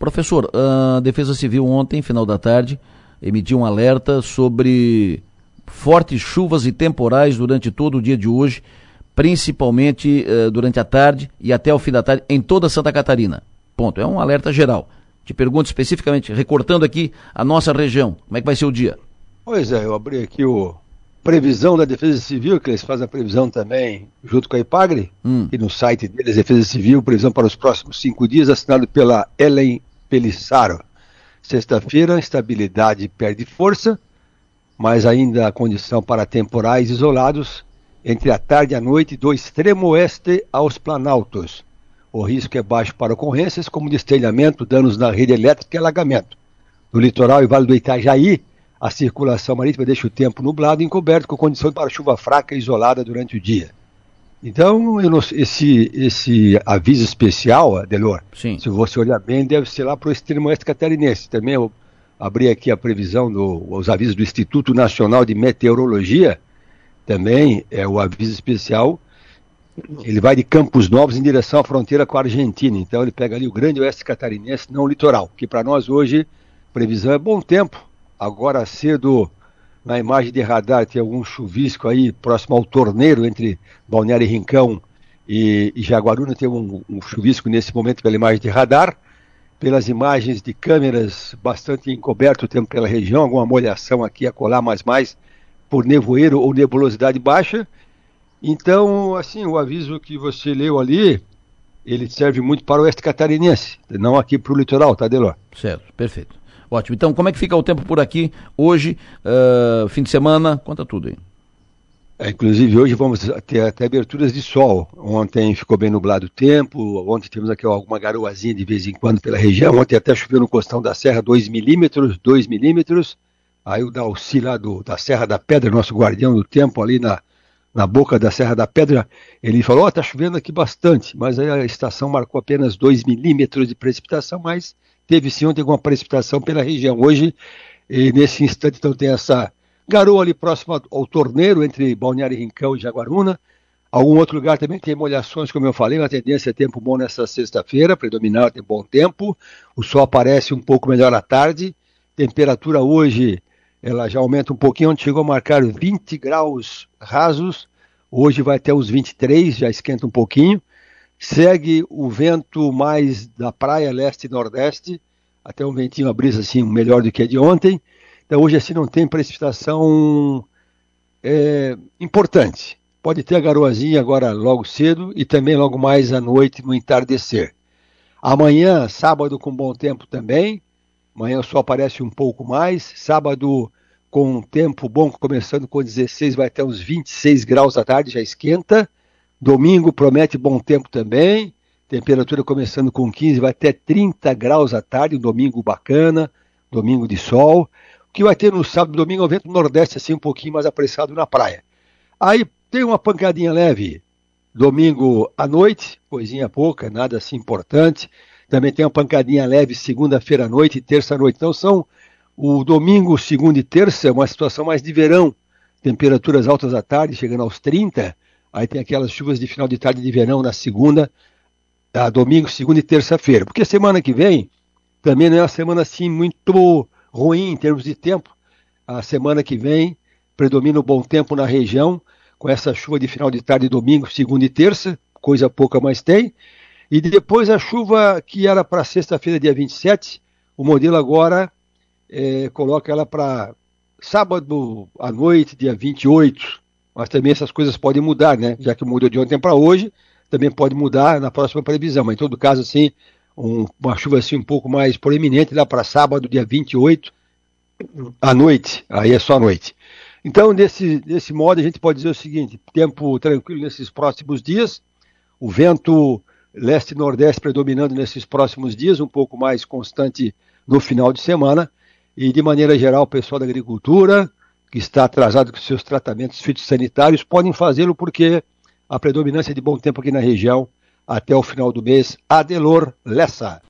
Professor, a Defesa Civil ontem, final da tarde, emitiu um alerta sobre fortes chuvas e temporais durante todo o dia de hoje, principalmente uh, durante a tarde e até o fim da tarde em toda Santa Catarina. Ponto. É um alerta geral. Te pergunto especificamente, recortando aqui a nossa região, como é que vai ser o dia? Pois é, eu abri aqui o previsão da Defesa Civil, que eles fazem a previsão também junto com a IPAGRE, hum. e no site deles, Defesa Civil, previsão para os próximos cinco dias, assinado pela Ellen Pelissaro. Sexta-feira, estabilidade perde força, mas ainda a condição para temporais isolados entre a tarde e a noite do extremo oeste aos planaltos. O risco é baixo para ocorrências como destelhamento, danos na rede elétrica e alagamento. No litoral e Vale do Itajaí, a circulação marítima deixa o tempo nublado e encoberto com condições para chuva fraca e isolada durante o dia. Então, esse, esse aviso especial, Adelor, Sim. se você olhar bem, deve ser lá para o extremo oeste catarinense. Também eu abri aqui a previsão dos do, avisos do Instituto Nacional de Meteorologia, também é o aviso especial. Ele vai de Campos Novos em direção à fronteira com a Argentina. Então ele pega ali o grande oeste catarinense, não o litoral, que para nós hoje, previsão é bom tempo. Agora cedo na imagem de radar tem algum chuvisco aí próximo ao torneiro entre Balneário e Rincão e, e Jaguaruna tem um, um, chuvisco nesse momento pela imagem de radar. Pelas imagens de câmeras, bastante encoberto o tempo pela região, alguma molhação aqui a colar mais mais por nevoeiro ou nebulosidade baixa. Então, assim, o aviso que você leu ali, ele serve muito para o oeste catarinense, não aqui para o litoral, tá, Delor? Certo, perfeito. Ótimo. Então, como é que fica o tempo por aqui hoje, uh, fim de semana? Conta tudo aí. É, inclusive, hoje vamos ter até aberturas de sol. Ontem ficou bem nublado o tempo. Ontem temos aqui alguma garoazinha de vez em quando pela região. Ontem até choveu no Costão da Serra 2 milímetros, 2 milímetros. Aí o Dalci lá do, da Serra da Pedra, nosso guardião do tempo ali na, na boca da Serra da Pedra, ele falou, ó, oh, chovendo aqui bastante, mas a estação marcou apenas 2 milímetros de precipitação, mas teve sim ontem alguma precipitação pela região. Hoje, nesse instante, então tem essa garoa ali próximo ao torneiro, entre Balneário Rincão e Jaguaruna. Algum outro lugar também tem molhações, como eu falei, uma tendência é tempo bom nessa sexta-feira, predominar tem bom tempo. O sol aparece um pouco melhor à tarde. Temperatura hoje, ela já aumenta um pouquinho, onde chegou a marcar 20 graus rasos. Hoje vai até os 23, já esquenta um pouquinho segue o vento mais da praia leste e nordeste, até um ventinho, a brisa assim, melhor do que a de ontem. Então hoje assim não tem precipitação é, importante. Pode ter a garoazinha agora logo cedo e também logo mais à noite no entardecer. Amanhã, sábado com bom tempo também. Amanhã sol aparece um pouco mais. Sábado com tempo bom, começando com 16, vai até uns 26 graus da tarde, já esquenta. Domingo promete bom tempo também. Temperatura começando com 15, vai até 30 graus à tarde, um domingo bacana, domingo de sol. O que vai ter no sábado e domingo é o vento nordeste, assim, um pouquinho mais apressado na praia. Aí tem uma pancadinha leve domingo à noite, coisinha pouca, nada assim importante. Também tem uma pancadinha leve segunda-feira à noite e terça noite. Então são o domingo, segunda e terça, é uma situação mais de verão. Temperaturas altas à tarde, chegando aos 30 Aí tem aquelas chuvas de final de tarde de verão na segunda, a domingo, segunda e terça-feira. Porque semana que vem também não é uma semana assim muito ruim em termos de tempo. A semana que vem predomina o bom tempo na região, com essa chuva de final de tarde, domingo, segunda e terça, coisa pouca mais tem. E depois a chuva que era para sexta-feira, dia 27, o modelo agora é, coloca ela para sábado à noite, dia 28, mas também essas coisas podem mudar, né? Já que mudou de ontem para hoje, também pode mudar na próxima previsão. Mas em todo caso, assim, um, uma chuva assim um pouco mais proeminente lá para sábado, dia 28, à noite. Aí é só à noite. Então, desse, desse modo, a gente pode dizer o seguinte: tempo tranquilo nesses próximos dias, o vento leste-nordeste predominando nesses próximos dias, um pouco mais constante no final de semana, e de maneira geral, o pessoal da agricultura, que está atrasado com seus tratamentos fitossanitários podem fazê-lo porque a predominância de bom tempo aqui na região até o final do mês. Adelor Lessa.